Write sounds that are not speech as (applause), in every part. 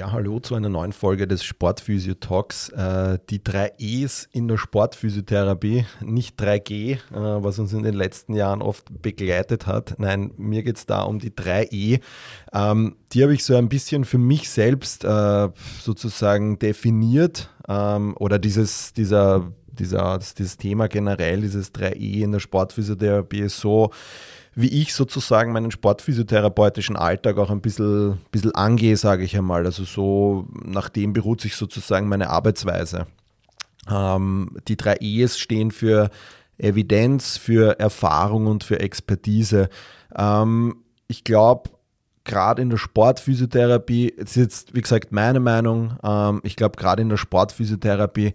Ja, hallo zu einer neuen Folge des Sportphysio Talks. Äh, die drei E's in der Sportphysiotherapie, nicht 3G, äh, was uns in den letzten Jahren oft begleitet hat. Nein, mir geht es da um die drei E. Ähm, die habe ich so ein bisschen für mich selbst äh, sozusagen definiert ähm, oder dieses, dieser, dieser, dieses Thema generell, dieses 3E in der Sportphysiotherapie ist so, wie ich sozusagen meinen sportphysiotherapeutischen Alltag auch ein bisschen, bisschen angehe, sage ich einmal. Also so, nach dem beruht sich sozusagen meine Arbeitsweise. Ähm, die drei E's stehen für Evidenz, für Erfahrung und für Expertise. Ähm, ich glaube, gerade in der Sportphysiotherapie, das ist jetzt, wie gesagt, meine Meinung, ähm, ich glaube, gerade in der Sportphysiotherapie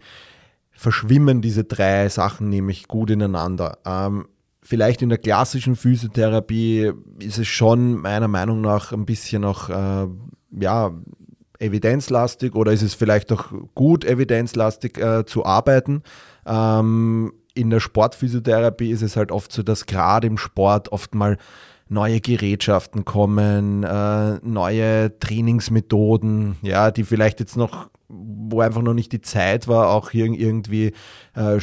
verschwimmen diese drei Sachen nämlich gut ineinander. Ähm, vielleicht in der klassischen Physiotherapie ist es schon meiner Meinung nach ein bisschen noch äh, ja, evidenzlastig oder ist es vielleicht auch gut evidenzlastig äh, zu arbeiten. Ähm, in der Sportphysiotherapie ist es halt oft so, dass gerade im Sport oft mal neue Gerätschaften kommen, äh, neue Trainingsmethoden, ja, die vielleicht jetzt noch wo einfach noch nicht die Zeit war, auch hier irgendwie äh, äh,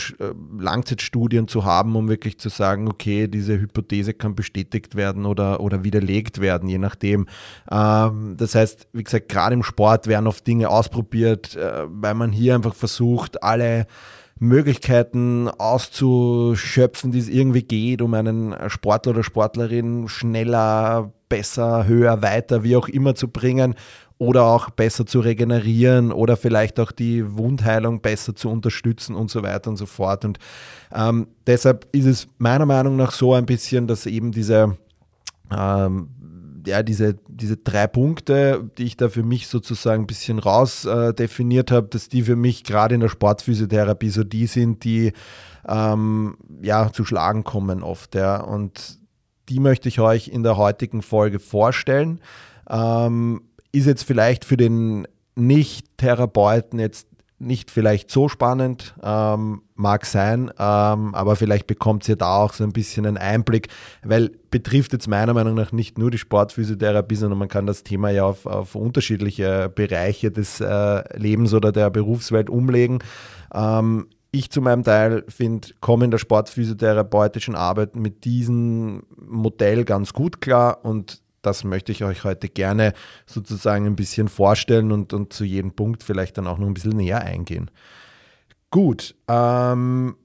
Langzeitstudien zu haben, um wirklich zu sagen, okay, diese Hypothese kann bestätigt werden oder, oder widerlegt werden, je nachdem. Ähm, das heißt, wie gesagt, gerade im Sport werden oft Dinge ausprobiert, äh, weil man hier einfach versucht, alle Möglichkeiten auszuschöpfen, die es irgendwie geht, um einen Sportler oder Sportlerin schneller, besser, höher, weiter, wie auch immer zu bringen oder auch besser zu regenerieren oder vielleicht auch die Wundheilung besser zu unterstützen und so weiter und so fort. Und ähm, deshalb ist es meiner Meinung nach so ein bisschen, dass eben diese, ähm, ja, diese, diese drei Punkte, die ich da für mich sozusagen ein bisschen raus äh, definiert habe, dass die für mich gerade in der Sportphysiotherapie so die sind, die ähm, ja zu schlagen kommen oft. Ja. Und die möchte ich euch in der heutigen Folge vorstellen. Ähm, ist jetzt vielleicht für den Nicht-Therapeuten jetzt nicht vielleicht so spannend, ähm, mag sein, ähm, aber vielleicht bekommt ihr da auch so ein bisschen einen Einblick, weil betrifft jetzt meiner Meinung nach nicht nur die Sportphysiotherapie, sondern man kann das Thema ja auf, auf unterschiedliche Bereiche des äh, Lebens oder der Berufswelt umlegen. Ähm, ich zu meinem Teil finde, komme in der sportphysiotherapeutischen Arbeit mit diesem Modell ganz gut klar und das möchte ich euch heute gerne sozusagen ein bisschen vorstellen und, und zu jedem Punkt vielleicht dann auch noch ein bisschen näher eingehen. Gut, ähm,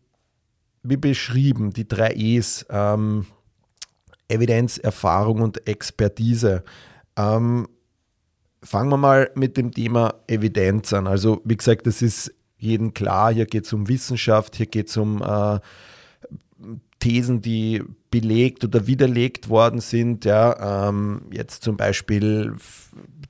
wie beschrieben, die drei E's, ähm, Evidenz, Erfahrung und Expertise. Ähm, fangen wir mal mit dem Thema Evidenz an. Also wie gesagt, das ist jedem klar, hier geht es um Wissenschaft, hier geht es um äh, Thesen, die belegt oder widerlegt worden sind. Ja, ähm, jetzt zum Beispiel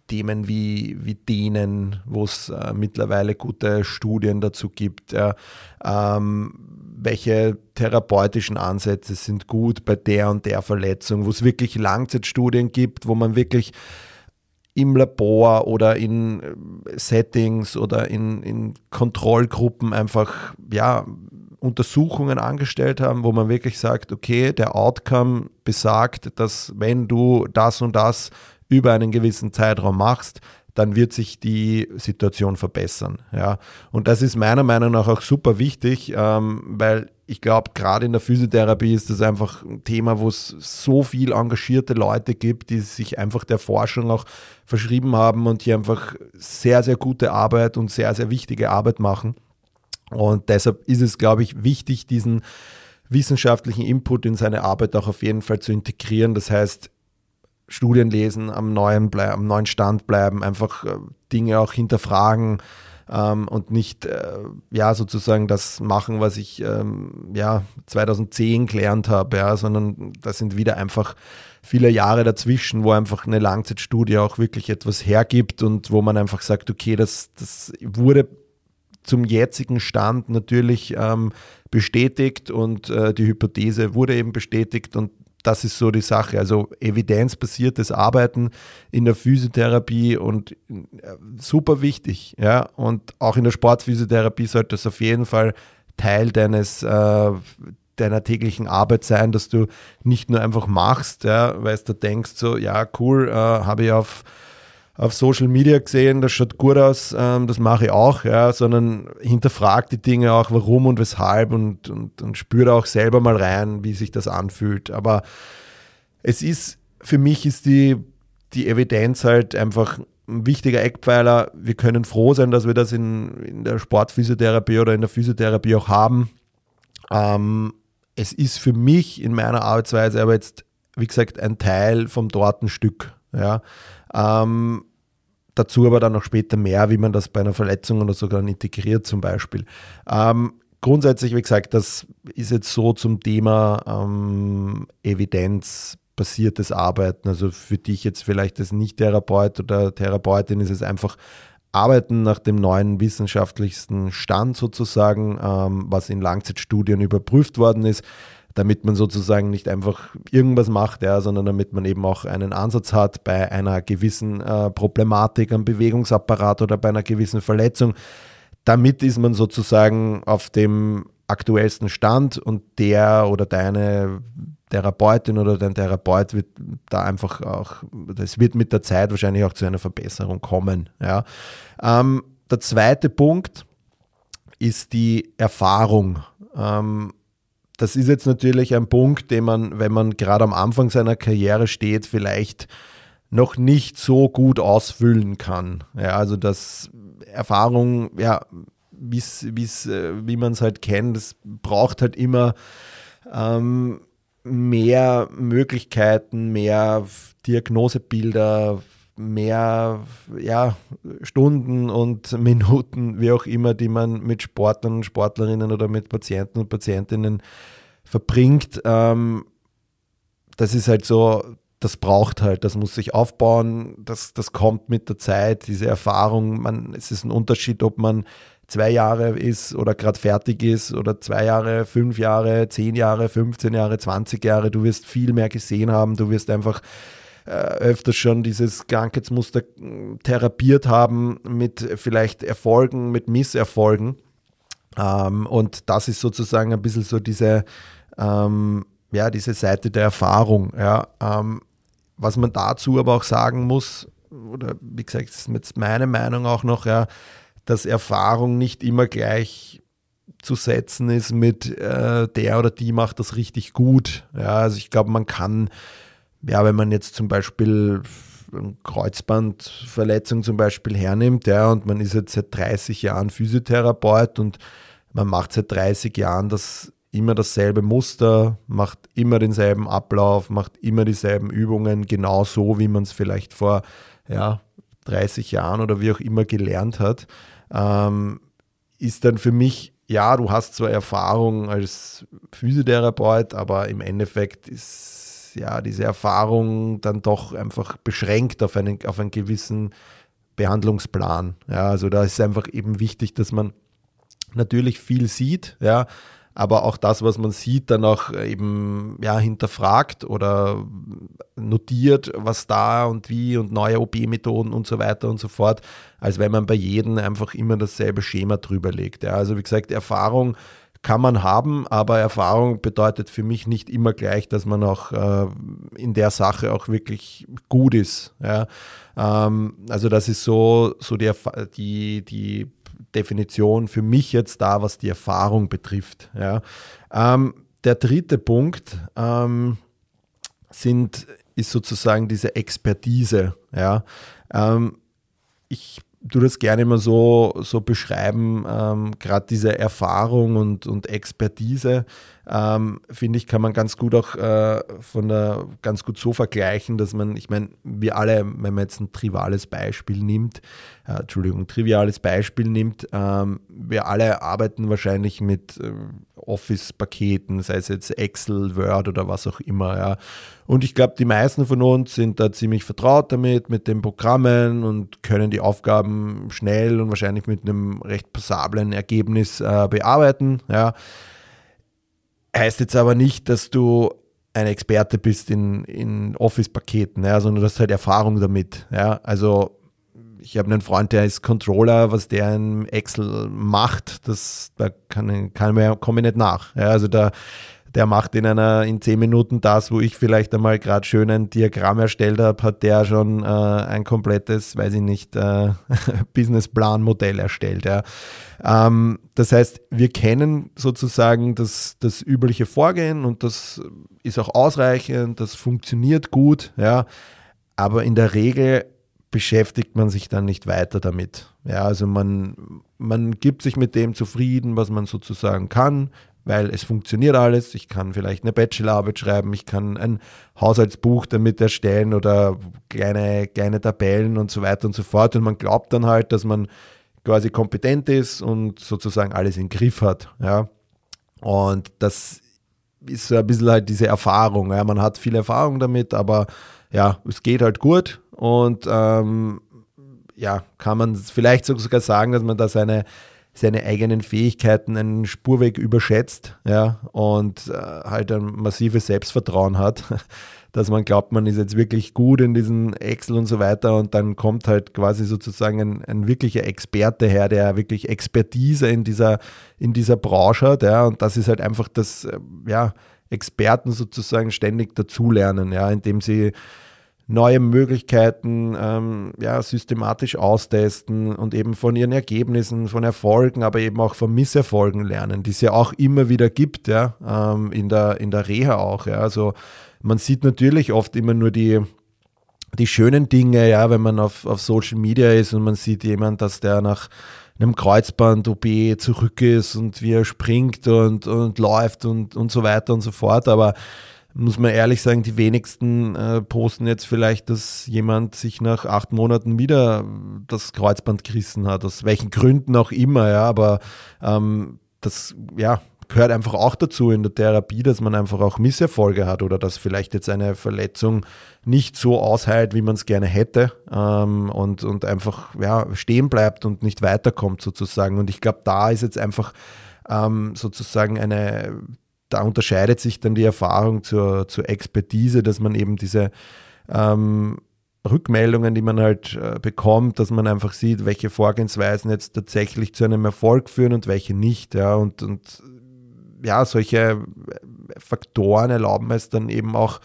Themen wie, wie denen, wo es äh, mittlerweile gute Studien dazu gibt. Ja, ähm, welche therapeutischen Ansätze sind gut bei der und der Verletzung, wo es wirklich Langzeitstudien gibt, wo man wirklich im Labor oder in äh, Settings oder in, in Kontrollgruppen einfach ja, Untersuchungen angestellt haben, wo man wirklich sagt, okay, der Outcome besagt, dass wenn du das und das über einen gewissen Zeitraum machst, dann wird sich die Situation verbessern. Ja. Und das ist meiner Meinung nach auch super wichtig, ähm, weil ich glaube, gerade in der Physiotherapie ist das einfach ein Thema, wo es so viel engagierte Leute gibt, die sich einfach der Forschung auch verschrieben haben und die einfach sehr, sehr gute Arbeit und sehr, sehr wichtige Arbeit machen. Und deshalb ist es, glaube ich, wichtig, diesen wissenschaftlichen Input in seine Arbeit auch auf jeden Fall zu integrieren. Das heißt, Studien lesen, am neuen, am neuen Stand bleiben, einfach äh, Dinge auch hinterfragen ähm, und nicht äh, ja sozusagen das machen, was ich ähm, ja 2010 gelernt habe, ja, sondern das sind wieder einfach viele Jahre dazwischen, wo einfach eine Langzeitstudie auch wirklich etwas hergibt und wo man einfach sagt, okay, das, das wurde zum jetzigen Stand natürlich ähm, bestätigt und äh, die Hypothese wurde eben bestätigt und das ist so die Sache. Also evidenzbasiertes Arbeiten in der Physiotherapie und äh, super wichtig. Ja? Und auch in der Sportphysiotherapie sollte es auf jeden Fall Teil deines, äh, deiner täglichen Arbeit sein, dass du nicht nur einfach machst, ja, weil du denkst, so, ja, cool, äh, habe ich auf auf Social Media gesehen, das schaut gut aus, ähm, das mache ich auch, ja, sondern hinterfragt die Dinge auch, warum und weshalb und, und, und spürt auch selber mal rein, wie sich das anfühlt. Aber es ist, für mich ist die, die Evidenz halt einfach ein wichtiger Eckpfeiler. Wir können froh sein, dass wir das in, in der Sportphysiotherapie oder in der Physiotherapie auch haben. Ähm, es ist für mich in meiner Arbeitsweise aber jetzt, wie gesagt, ein Teil vom Tortenstück. Ja. Ähm, Dazu aber dann noch später mehr, wie man das bei einer Verletzung oder sogar integriert zum Beispiel. Ähm, grundsätzlich, wie gesagt, das ist jetzt so zum Thema ähm, evidenzbasiertes Arbeiten. Also für dich jetzt vielleicht als Nicht-Therapeut oder Therapeutin ist es einfach Arbeiten nach dem neuen wissenschaftlichsten Stand sozusagen, ähm, was in Langzeitstudien überprüft worden ist damit man sozusagen nicht einfach irgendwas macht, ja, sondern damit man eben auch einen Ansatz hat bei einer gewissen äh, Problematik am Bewegungsapparat oder bei einer gewissen Verletzung. Damit ist man sozusagen auf dem aktuellsten Stand und der oder deine Therapeutin oder dein Therapeut wird da einfach auch, das wird mit der Zeit wahrscheinlich auch zu einer Verbesserung kommen. Ja. Ähm, der zweite Punkt ist die Erfahrung. Ähm, das ist jetzt natürlich ein Punkt, den man, wenn man gerade am Anfang seiner Karriere steht, vielleicht noch nicht so gut ausfüllen kann. Ja, also das Erfahrung, ja, wie's, wie's, äh, wie man es halt kennt, es braucht halt immer ähm, mehr Möglichkeiten, mehr Diagnosebilder, mehr ja, Stunden und (laughs) Minuten, wie auch immer, die man mit Sportlern, Sportlerinnen oder mit Patienten und Patientinnen verbringt. Ähm, das ist halt so, das braucht halt, das muss sich aufbauen, das, das kommt mit der Zeit, diese Erfahrung. Man, es ist ein Unterschied, ob man zwei Jahre ist oder gerade fertig ist oder zwei Jahre, fünf Jahre, zehn Jahre, 15 Jahre, 20 Jahre. Du wirst viel mehr gesehen haben, du wirst einfach äh, öfters schon dieses Krankheitsmuster äh, therapiert haben mit vielleicht Erfolgen, mit Misserfolgen. Ähm, und das ist sozusagen ein bisschen so diese, ähm, ja, diese Seite der Erfahrung. Ja. Ähm, was man dazu aber auch sagen muss, oder wie gesagt, das ist jetzt meine Meinung auch noch, ja, dass Erfahrung nicht immer gleich zu setzen ist mit äh, der oder die macht das richtig gut. Ja, also ich glaube, man kann ja, wenn man jetzt zum Beispiel eine Kreuzbandverletzung zum Beispiel hernimmt, ja, und man ist jetzt seit 30 Jahren Physiotherapeut und man macht seit 30 Jahren das immer dasselbe Muster, macht immer denselben Ablauf, macht immer dieselben Übungen, genau so, wie man es vielleicht vor ja, 30 Jahren oder wie auch immer gelernt hat, ähm, ist dann für mich, ja, du hast zwar Erfahrung als Physiotherapeut, aber im Endeffekt ist ja, diese Erfahrung dann doch einfach beschränkt auf einen, auf einen gewissen Behandlungsplan. Ja, also da ist einfach eben wichtig, dass man natürlich viel sieht, ja, aber auch das, was man sieht, dann auch eben ja, hinterfragt oder notiert, was da und wie und neue OP-Methoden und so weiter und so fort, als wenn man bei jedem einfach immer dasselbe Schema drüber legt. Ja. Also wie gesagt, Erfahrung kann man haben, aber Erfahrung bedeutet für mich nicht immer gleich, dass man auch äh, in der Sache auch wirklich gut ist. Ja? Ähm, also das ist so, so die, die, die Definition für mich jetzt da, was die Erfahrung betrifft. Ja? Ähm, der dritte Punkt ähm, sind, ist sozusagen diese Expertise. Ja? Ähm, ich du das gerne immer so, so beschreiben, ähm, gerade diese Erfahrung und, und Expertise, ähm, finde ich, kann man ganz gut auch äh, von der, ganz gut so vergleichen, dass man, ich meine, wir alle, wenn man jetzt ein triviales Beispiel nimmt, äh, Entschuldigung, triviales Beispiel nimmt, ähm, wir alle arbeiten wahrscheinlich mit äh, Office-Paketen, sei es jetzt Excel, Word oder was auch immer, ja. Und ich glaube, die meisten von uns sind da ziemlich vertraut damit, mit den Programmen und können die Aufgaben schnell und wahrscheinlich mit einem recht passablen Ergebnis äh, bearbeiten. Ja. Heißt jetzt aber nicht, dass du ein Experte bist in, in Office-Paketen, ja, sondern du hast halt Erfahrung damit. Ja. Also ich habe einen Freund, der ist Controller, was der in Excel macht, das, da kann, kann mehr, komme ich nicht nach. Ja, also da der macht in einer in zehn Minuten das, wo ich vielleicht einmal gerade schön ein Diagramm erstellt habe, hat der schon äh, ein komplettes, weiß ich nicht, äh, (laughs) Businessplan-Modell erstellt. Ja. Ähm, das heißt, wir kennen sozusagen das, das übliche Vorgehen und das ist auch ausreichend, das funktioniert gut, ja. Aber in der Regel beschäftigt man sich dann nicht weiter damit. Ja, also man, man gibt sich mit dem zufrieden, was man sozusagen kann weil es funktioniert alles. Ich kann vielleicht eine Bachelorarbeit schreiben, ich kann ein Haushaltsbuch damit erstellen oder kleine, kleine Tabellen und so weiter und so fort. Und man glaubt dann halt, dass man quasi kompetent ist und sozusagen alles im Griff hat. Ja. Und das ist so ein bisschen halt diese Erfahrung. Ja. Man hat viel Erfahrung damit, aber ja, es geht halt gut und ähm, ja, kann man vielleicht sogar sagen, dass man da seine seine eigenen Fähigkeiten einen Spurweg überschätzt ja, und äh, halt ein massives Selbstvertrauen hat, (laughs) dass man glaubt, man ist jetzt wirklich gut in diesen Excel und so weiter und dann kommt halt quasi sozusagen ein, ein wirklicher Experte her, der wirklich Expertise in dieser, in dieser Branche hat ja, und das ist halt einfach das, äh, ja, Experten sozusagen ständig dazulernen, ja, indem sie neue Möglichkeiten ähm, ja, systematisch austesten und eben von ihren Ergebnissen, von Erfolgen, aber eben auch von Misserfolgen lernen, die es ja auch immer wieder gibt, ja, ähm, in, der, in der Reha auch. Ja. Also man sieht natürlich oft immer nur die, die schönen Dinge, ja, wenn man auf, auf Social Media ist und man sieht jemand, dass der nach einem Kreuzband-OP zurück ist und wie er springt und, und läuft und, und so weiter und so fort. Aber muss man ehrlich sagen, die wenigsten äh, posten jetzt vielleicht, dass jemand sich nach acht Monaten wieder das Kreuzband gerissen hat, aus welchen Gründen auch immer, ja, aber ähm, das, ja, gehört einfach auch dazu in der Therapie, dass man einfach auch Misserfolge hat oder dass vielleicht jetzt eine Verletzung nicht so ausheilt, wie man es gerne hätte ähm, und, und einfach ja, stehen bleibt und nicht weiterkommt sozusagen. Und ich glaube, da ist jetzt einfach ähm, sozusagen eine da unterscheidet sich dann die Erfahrung zur, zur Expertise, dass man eben diese ähm, Rückmeldungen, die man halt äh, bekommt, dass man einfach sieht, welche Vorgehensweisen jetzt tatsächlich zu einem Erfolg führen und welche nicht. Ja, und, und ja, solche Faktoren erlauben es dann eben auch,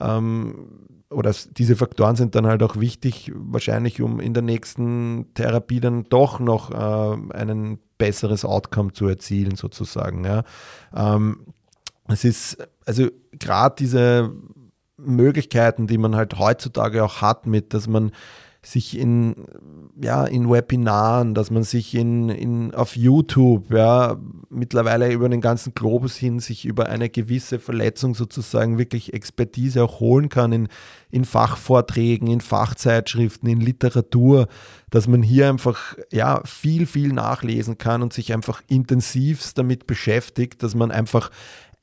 ähm, oder diese Faktoren sind dann halt auch wichtig, wahrscheinlich, um in der nächsten Therapie dann doch noch äh, ein besseres Outcome zu erzielen, sozusagen. Ja. Ähm, es ist, also gerade diese Möglichkeiten, die man halt heutzutage auch hat, mit, dass man sich in, ja, in Webinaren, dass man sich in, in, auf YouTube, ja, mittlerweile über den ganzen Globus hin, sich über eine gewisse Verletzung sozusagen wirklich Expertise auch holen kann in, in Fachvorträgen, in Fachzeitschriften, in Literatur, dass man hier einfach, ja, viel, viel nachlesen kann und sich einfach intensivst damit beschäftigt, dass man einfach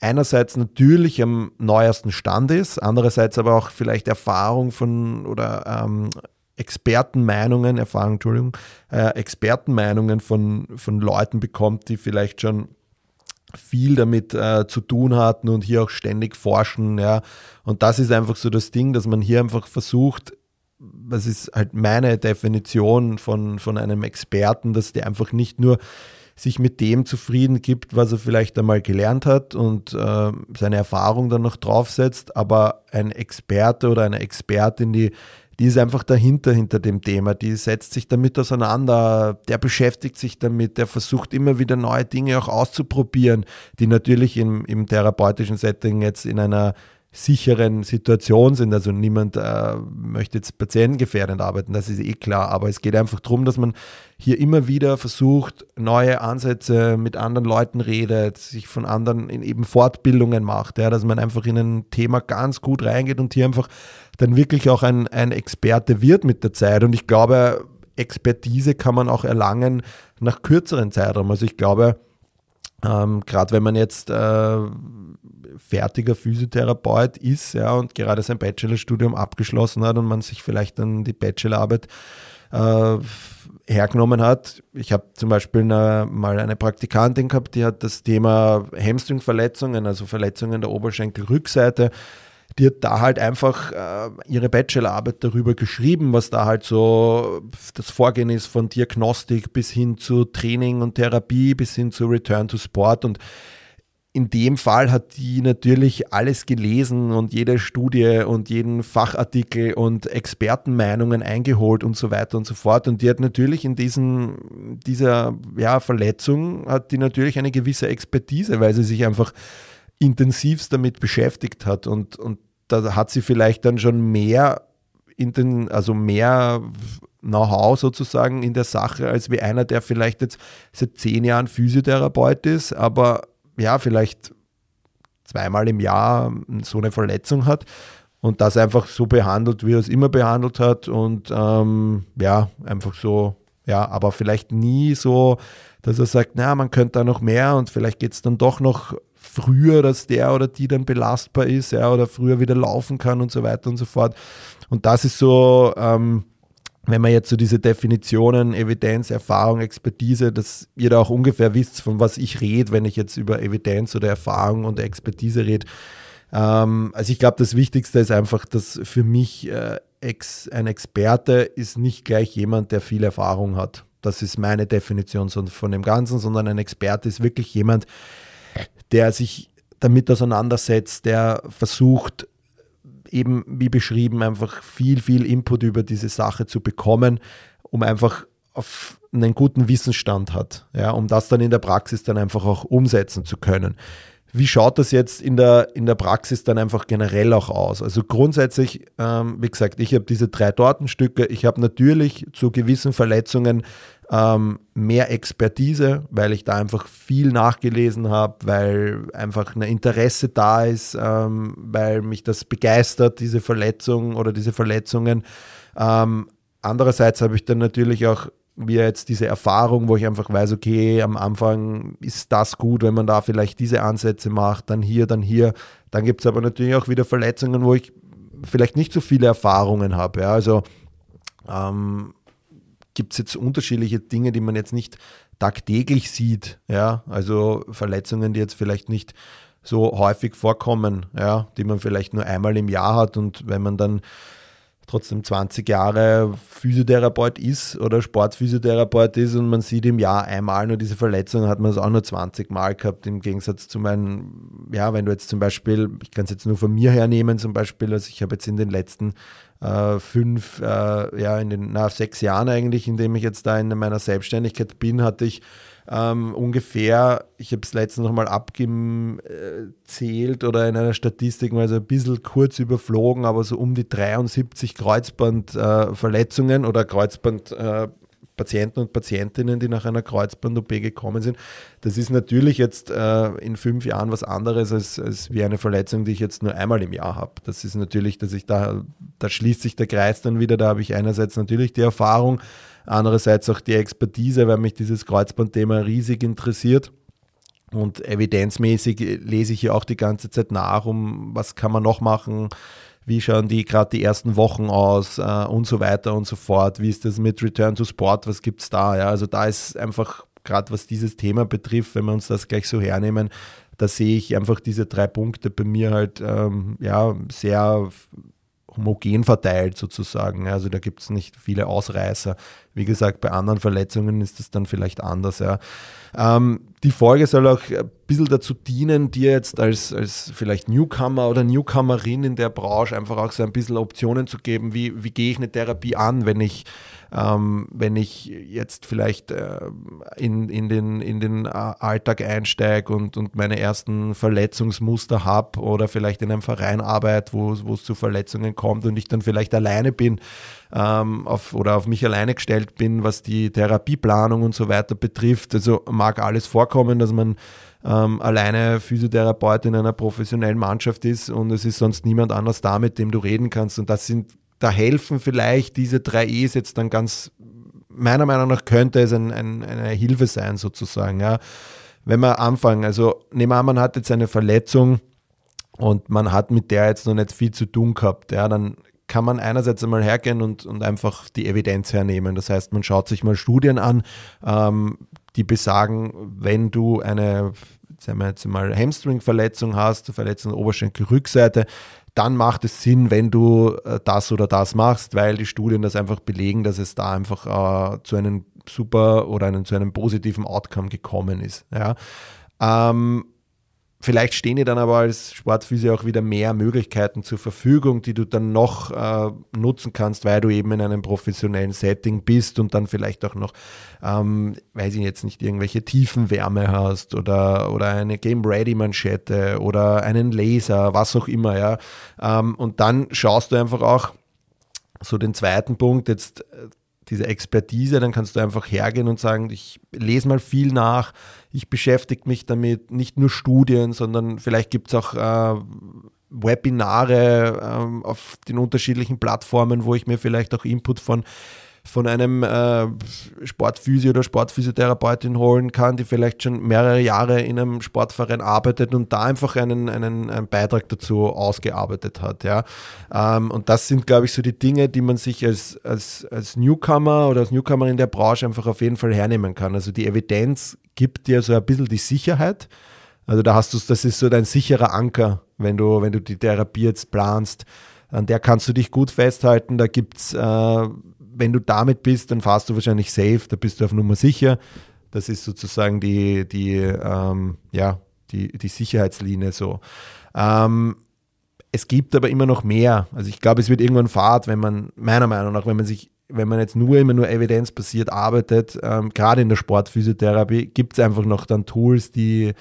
einerseits natürlich am neuesten Stand ist, andererseits aber auch vielleicht Erfahrung von oder ähm, Expertenmeinungen, Erfahrung, Entschuldigung, äh, Expertenmeinungen von, von Leuten bekommt, die vielleicht schon viel damit äh, zu tun hatten und hier auch ständig forschen, ja. Und das ist einfach so das Ding, dass man hier einfach versucht, das ist halt meine Definition von, von einem Experten, dass der einfach nicht nur sich mit dem zufrieden gibt, was er vielleicht einmal gelernt hat und äh, seine Erfahrung dann noch draufsetzt, aber ein Experte oder eine Expertin, die, die ist einfach dahinter, hinter dem Thema, die setzt sich damit auseinander, der beschäftigt sich damit, der versucht immer wieder neue Dinge auch auszuprobieren, die natürlich im, im therapeutischen Setting jetzt in einer sicheren Situation sind. Also niemand äh, möchte jetzt patientengefährdend arbeiten, das ist eh klar. Aber es geht einfach darum, dass man hier immer wieder versucht, neue Ansätze mit anderen Leuten redet, sich von anderen in eben Fortbildungen macht, ja, dass man einfach in ein Thema ganz gut reingeht und hier einfach dann wirklich auch ein, ein Experte wird mit der Zeit. Und ich glaube, Expertise kann man auch erlangen nach kürzeren Zeitraum. Also ich glaube, ähm, gerade wenn man jetzt äh, fertiger Physiotherapeut ist ja, und gerade sein Bachelorstudium abgeschlossen hat und man sich vielleicht dann die Bachelorarbeit äh, hergenommen hat. Ich habe zum Beispiel eine, mal eine Praktikantin gehabt, die hat das Thema Hamstringverletzungen, also Verletzungen der Oberschenkelrückseite, die hat da halt einfach äh, ihre Bachelorarbeit darüber geschrieben, was da halt so das Vorgehen ist von Diagnostik bis hin zu Training und Therapie, bis hin zu Return to Sport und in dem Fall hat die natürlich alles gelesen und jede Studie und jeden Fachartikel und Expertenmeinungen eingeholt und so weiter und so fort. Und die hat natürlich in diesen, dieser ja, Verletzung hat die natürlich eine gewisse Expertise, weil sie sich einfach intensivst damit beschäftigt hat. Und, und da hat sie vielleicht dann schon mehr in den, also mehr Know-how sozusagen in der Sache, als wie einer, der vielleicht jetzt seit zehn Jahren Physiotherapeut ist, aber ja, vielleicht zweimal im Jahr so eine Verletzung hat und das einfach so behandelt, wie er es immer behandelt hat und ähm, ja, einfach so, ja, aber vielleicht nie so, dass er sagt, na, man könnte da noch mehr und vielleicht geht es dann doch noch früher, dass der oder die dann belastbar ist, ja, oder früher wieder laufen kann und so weiter und so fort. Und das ist so, ähm, wenn man jetzt so diese Definitionen, Evidenz, Erfahrung, Expertise, dass ihr da auch ungefähr wisst, von was ich rede, wenn ich jetzt über Evidenz oder Erfahrung und Expertise rede. Ähm, also ich glaube, das Wichtigste ist einfach, dass für mich äh, ex, ein Experte ist nicht gleich jemand, der viel Erfahrung hat. Das ist meine Definition von dem Ganzen, sondern ein Experte ist wirklich jemand, sich damit auseinandersetzt, der versucht, eben wie beschrieben, einfach viel, viel Input über diese Sache zu bekommen, um einfach auf einen guten Wissensstand hat, ja, um das dann in der Praxis dann einfach auch umsetzen zu können. Wie schaut das jetzt in der, in der Praxis dann einfach generell auch aus? Also grundsätzlich, ähm, wie gesagt, ich habe diese drei Tortenstücke. Ich habe natürlich zu gewissen Verletzungen ähm, mehr Expertise, weil ich da einfach viel nachgelesen habe, weil einfach ein Interesse da ist, ähm, weil mich das begeistert, diese Verletzung oder diese Verletzungen. Ähm, andererseits habe ich dann natürlich auch wie jetzt diese Erfahrung, wo ich einfach weiß, okay, am Anfang ist das gut, wenn man da vielleicht diese Ansätze macht, dann hier, dann hier. Dann gibt es aber natürlich auch wieder Verletzungen, wo ich vielleicht nicht so viele Erfahrungen habe. Ja. Also ähm, gibt es jetzt unterschiedliche Dinge, die man jetzt nicht tagtäglich sieht. Ja. Also Verletzungen, die jetzt vielleicht nicht so häufig vorkommen, ja, die man vielleicht nur einmal im Jahr hat und wenn man dann trotzdem 20 Jahre Physiotherapeut ist oder Sportphysiotherapeut ist und man sieht im Jahr einmal nur diese Verletzung, hat man es auch nur 20 Mal gehabt, im Gegensatz zu meinen, ja, wenn du jetzt zum Beispiel, ich kann es jetzt nur von mir hernehmen, zum Beispiel, also ich habe jetzt in den letzten äh, fünf, äh, ja, in den na, sechs Jahren eigentlich, in dem ich jetzt da in meiner Selbstständigkeit bin, hatte ich ähm, ungefähr, ich habe es letztens nochmal abgezählt oder in einer Statistik mal so ein bisschen kurz überflogen, aber so um die 73 Kreuzbandverletzungen äh, oder Kreuzbandpatienten äh, und Patientinnen, die nach einer Kreuzband-OP gekommen sind. Das ist natürlich jetzt äh, in fünf Jahren was anderes als, als wie eine Verletzung, die ich jetzt nur einmal im Jahr habe. Das ist natürlich, dass ich da, da schließt sich der Kreis dann wieder, da habe ich einerseits natürlich die Erfahrung, Andererseits auch die Expertise, weil mich dieses Kreuzbandthema riesig interessiert. Und evidenzmäßig lese ich ja auch die ganze Zeit nach, um was kann man noch machen, wie schauen die gerade die ersten Wochen aus äh, und so weiter und so fort. Wie ist das mit Return to Sport? Was gibt es da? Ja, also da ist einfach gerade was dieses Thema betrifft, wenn wir uns das gleich so hernehmen, da sehe ich einfach diese drei Punkte bei mir halt ähm, ja sehr homogen verteilt sozusagen. Also da gibt es nicht viele Ausreißer. Wie gesagt, bei anderen Verletzungen ist das dann vielleicht anders. Ja. Ähm, die Folge soll auch ein bisschen dazu dienen, dir jetzt als, als vielleicht Newcomer oder Newcomerin in der Branche einfach auch so ein bisschen Optionen zu geben, wie, wie gehe ich eine Therapie an, wenn ich ähm, wenn ich jetzt vielleicht äh, in, in, den, in den äh, Alltag einsteige und, und meine ersten Verletzungsmuster habe oder vielleicht in einem Verein arbeite, wo, wo es zu Verletzungen kommt und ich dann vielleicht alleine bin ähm, auf, oder auf mich alleine gestellt bin, was die Therapieplanung und so weiter betrifft. Also mag alles vorkommen, dass man ähm, alleine Physiotherapeut in einer professionellen Mannschaft ist und es ist sonst niemand anders da, mit dem du reden kannst. Und das sind da helfen vielleicht diese drei E's jetzt dann ganz, meiner Meinung nach könnte es ein, ein, eine Hilfe sein sozusagen. Ja. Wenn wir anfangen, also nehmen wir an, man hat jetzt eine Verletzung und man hat mit der jetzt noch nicht viel zu tun gehabt, ja, dann kann man einerseits einmal hergehen und, und einfach die Evidenz hernehmen. Das heißt, man schaut sich mal Studien an, ähm, die besagen, wenn du eine sagen wir jetzt mal Hamstring-Verletzung hast, Verletzung der Oberschenkelrückseite, dann macht es Sinn, wenn du äh, das oder das machst, weil die Studien das einfach belegen, dass es da einfach äh, zu einem super oder einem, zu einem positiven Outcome gekommen ist. Ja. Ähm, Vielleicht stehen dir dann aber als Sportphysio auch wieder mehr Möglichkeiten zur Verfügung, die du dann noch äh, nutzen kannst, weil du eben in einem professionellen Setting bist und dann vielleicht auch noch, ähm, weiß ich jetzt nicht, irgendwelche Tiefenwärme hast oder, oder eine Game-Ready-Manschette oder einen Laser, was auch immer, ja. Ähm, und dann schaust du einfach auch so den zweiten Punkt, jetzt äh, diese Expertise, dann kannst du einfach hergehen und sagen, ich lese mal viel nach, ich beschäftige mich damit, nicht nur Studien, sondern vielleicht gibt es auch äh, Webinare ähm, auf den unterschiedlichen Plattformen, wo ich mir vielleicht auch Input von von einem äh, Sportphysio oder Sportphysiotherapeutin holen kann, die vielleicht schon mehrere Jahre in einem Sportverein arbeitet und da einfach einen, einen, einen Beitrag dazu ausgearbeitet hat. Ja. Ähm, und das sind, glaube ich, so die Dinge, die man sich als, als, als Newcomer oder als Newcomer in der Branche einfach auf jeden Fall hernehmen kann. Also die Evidenz gibt dir so ein bisschen die Sicherheit. Also da hast du das ist so dein sicherer Anker, wenn du, wenn du die Therapie jetzt planst. An der kannst du dich gut festhalten. Da gibt es äh, wenn du damit bist, dann fahrst du wahrscheinlich safe, da bist du auf Nummer sicher. Das ist sozusagen die, die, ähm, ja, die, die Sicherheitslinie so. Ähm, es gibt aber immer noch mehr. Also ich glaube, es wird irgendwann Fahrt, wenn man, meiner Meinung nach, wenn man sich, wenn man jetzt nur immer nur evidenzbasiert arbeitet, ähm, gerade in der Sportphysiotherapie, gibt es einfach noch dann Tools, die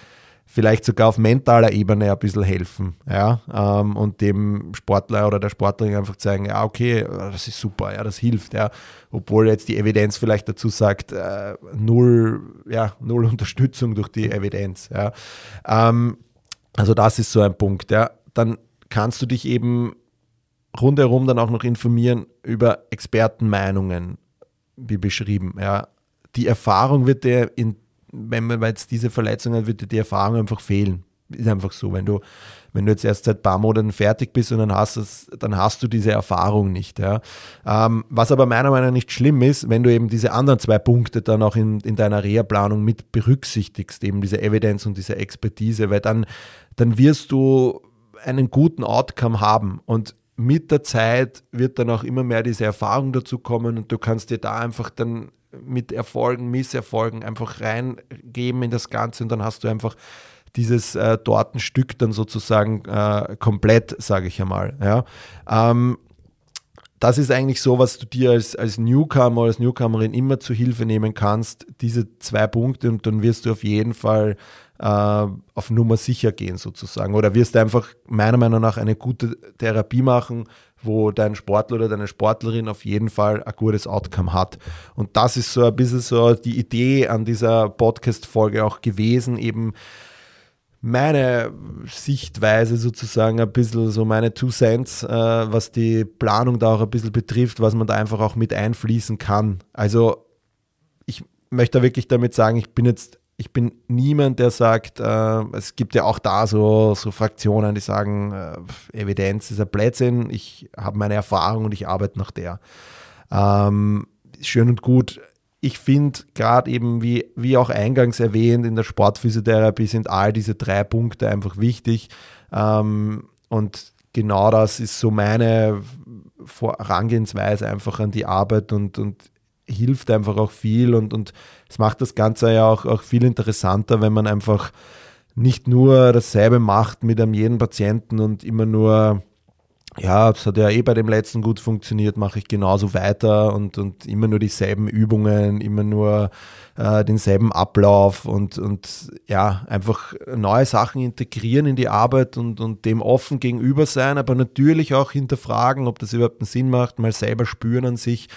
vielleicht sogar auf mentaler Ebene ein bisschen helfen, ja, ähm, und dem Sportler oder der Sportlerin einfach zeigen, ja, okay, das ist super, ja, das hilft, ja, obwohl jetzt die Evidenz vielleicht dazu sagt, äh, null, ja, null (laughs) Unterstützung durch die Evidenz, ja. Ähm, also das ist so ein Punkt, ja. Dann kannst du dich eben rundherum dann auch noch informieren über Expertenmeinungen, wie beschrieben, ja. Die Erfahrung wird dir in wenn man jetzt diese Verletzung hat, wird dir die Erfahrung einfach fehlen. Ist einfach so. Wenn du, wenn du jetzt erst seit ein paar Monaten fertig bist und dann hast, es, dann hast du diese Erfahrung nicht. Ja. Ähm, was aber meiner Meinung nach nicht schlimm ist, wenn du eben diese anderen zwei Punkte dann auch in, in deiner Reha-Planung mit berücksichtigst, eben diese Evidenz und diese Expertise, weil dann, dann wirst du einen guten Outcome haben. Und mit der Zeit wird dann auch immer mehr diese Erfahrung dazu kommen und du kannst dir da einfach dann mit Erfolgen, Misserfolgen einfach reingeben in das Ganze und dann hast du einfach dieses äh, Tortenstück dann sozusagen äh, komplett, sage ich einmal. Ja. Ähm, das ist eigentlich so, was du dir als, als Newcomer, als Newcomerin immer zu Hilfe nehmen kannst, diese zwei Punkte und dann wirst du auf jeden Fall äh, auf Nummer sicher gehen sozusagen oder wirst einfach meiner Meinung nach eine gute Therapie machen, wo dein Sportler oder deine Sportlerin auf jeden Fall ein gutes Outcome hat. Und das ist so ein bisschen so die Idee an dieser Podcast-Folge auch gewesen, eben meine Sichtweise sozusagen ein bisschen so meine Two Cents, äh, was die Planung da auch ein bisschen betrifft, was man da einfach auch mit einfließen kann. Also ich möchte wirklich damit sagen, ich bin jetzt ich bin niemand, der sagt, äh, es gibt ja auch da so, so Fraktionen, die sagen, äh, Evidenz ist ein Blödsinn, ich habe meine Erfahrung und ich arbeite nach der. Ähm, schön und gut. Ich finde gerade eben, wie, wie auch eingangs erwähnt, in der Sportphysiotherapie sind all diese drei Punkte einfach wichtig. Ähm, und genau das ist so meine Vorangehensweise einfach an die Arbeit und, und hilft einfach auch viel und, und es macht das Ganze ja auch, auch viel interessanter, wenn man einfach nicht nur dasselbe macht mit einem jeden Patienten und immer nur, ja, das hat ja eh bei dem letzten gut funktioniert, mache ich genauso weiter und, und immer nur dieselben Übungen, immer nur äh, denselben Ablauf und, und ja, einfach neue Sachen integrieren in die Arbeit und, und dem offen gegenüber sein, aber natürlich auch hinterfragen, ob das überhaupt einen Sinn macht, mal selber spüren an sich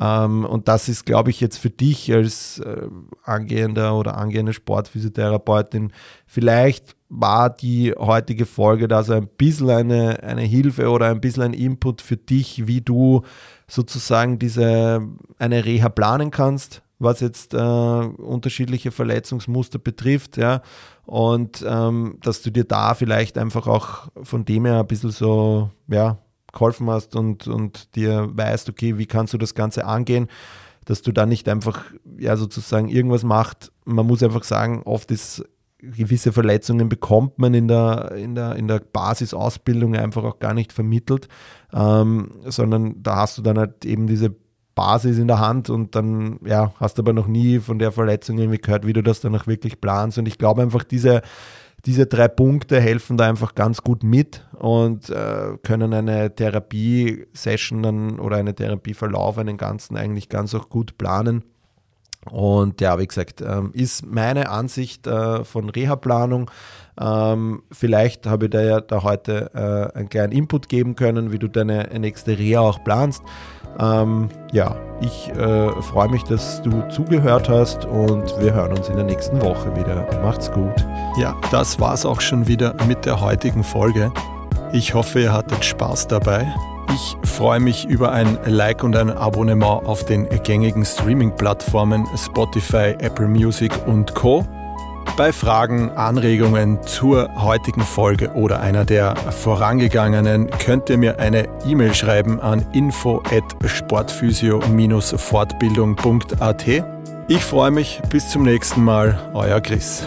ähm, und das ist, glaube ich, jetzt für dich als äh, angehender oder angehende Sportphysiotherapeutin vielleicht war die heutige Folge da so ein bisschen eine, eine Hilfe oder ein bisschen ein Input für dich, wie du sozusagen diese eine Reha planen kannst, was jetzt äh, unterschiedliche Verletzungsmuster betrifft, ja, und ähm, dass du dir da vielleicht einfach auch von dem her ein bisschen so, ja, geholfen hast und, und dir weißt, okay, wie kannst du das Ganze angehen, dass du dann nicht einfach, ja, sozusagen irgendwas macht. Man muss einfach sagen, oft ist gewisse Verletzungen bekommt man in der, in der, in der Basisausbildung einfach auch gar nicht vermittelt, ähm, sondern da hast du dann halt eben diese Basis in der Hand und dann ja, hast aber noch nie von der Verletzung irgendwie gehört, wie du das dann auch wirklich planst. Und ich glaube einfach, diese, diese drei Punkte helfen da einfach ganz gut mit und äh, können eine Therapie-Session oder einen Therapieverlauf, einen ganzen eigentlich ganz auch gut planen. Und ja, wie gesagt, ähm, ist meine Ansicht äh, von Reha-Planung. Ähm, vielleicht habe ich da ja da heute äh, einen kleinen Input geben können, wie du deine nächste Reha auch planst. Ähm, ja, ich äh, freue mich, dass du zugehört hast und wir hören uns in der nächsten Woche wieder. Macht's gut. Ja, das war's auch schon wieder mit der heutigen Folge. Ich hoffe, ihr hattet Spaß dabei. Ich freue mich über ein Like und ein Abonnement auf den gängigen Streaming-Plattformen Spotify, Apple Music und Co. Bei Fragen, Anregungen zur heutigen Folge oder einer der vorangegangenen könnt ihr mir eine E-Mail schreiben an info@sportphysio-fortbildung.at. Ich freue mich, bis zum nächsten Mal, euer Chris.